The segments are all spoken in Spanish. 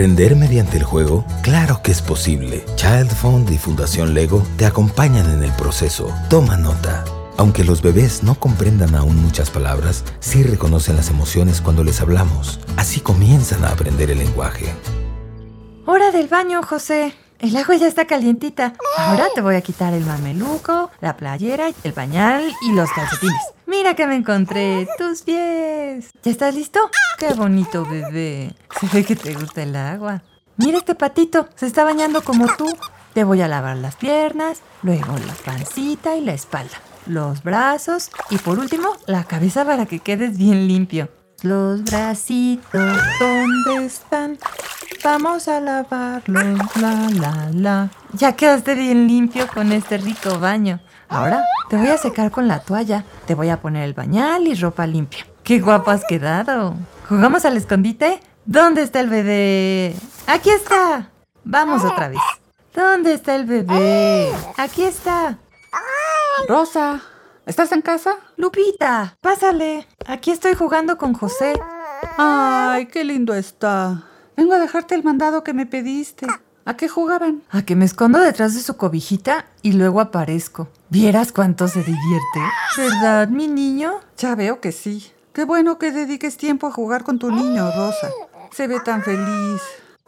¿Aprender mediante el juego? Claro que es posible. Child Fund y Fundación Lego te acompañan en el proceso. Toma nota. Aunque los bebés no comprendan aún muchas palabras, sí reconocen las emociones cuando les hablamos. Así comienzan a aprender el lenguaje. Hora del baño, José. El agua ya está calientita. Ahora te voy a quitar el mameluco, la playera, el pañal y los calcetines. Mira que me encontré tus pies. ¿Ya estás listo? Qué bonito bebé. Se ve que te gusta el agua. Mira este patito, se está bañando como tú. Te voy a lavar las piernas, luego la pancita y la espalda, los brazos y por último la cabeza para que quedes bien limpio. Los bracitos, ¿dónde están? Vamos a lavarlos, la, la, la. Ya quedaste bien limpio con este rico baño. Ahora te voy a secar con la toalla. Te voy a poner el bañal y ropa limpia. ¡Qué guapo has quedado! ¿Jugamos al escondite? ¿Dónde está el bebé? ¡Aquí está! Vamos otra vez. ¿Dónde está el bebé? Aquí está. Rosa, ¿estás en casa? Lupita, pásale. Aquí estoy jugando con José. Ay, qué lindo está. Vengo a dejarte el mandado que me pediste. ¿A qué jugaban? A que me escondo detrás de su cobijita y luego aparezco. ¿Vieras cuánto se divierte? ¿Verdad, mi niño? Ya veo que sí. Qué bueno que dediques tiempo a jugar con tu niño, Rosa. Se ve tan feliz.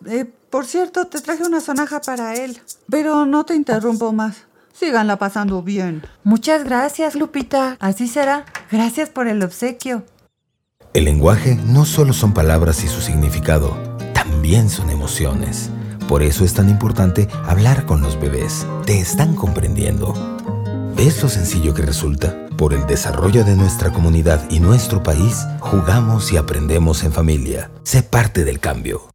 Eh, por cierto, te traje una sonaja para él. Pero no te interrumpo más. Síganla pasando bien. Muchas gracias, Lupita. Así será. Gracias por el obsequio. El lenguaje no solo son palabras y su significado, también son emociones. Por eso es tan importante hablar con los bebés. Te están comprendiendo. ¿Ves lo sencillo que resulta? Por el desarrollo de nuestra comunidad y nuestro país, jugamos y aprendemos en familia. Sé parte del cambio.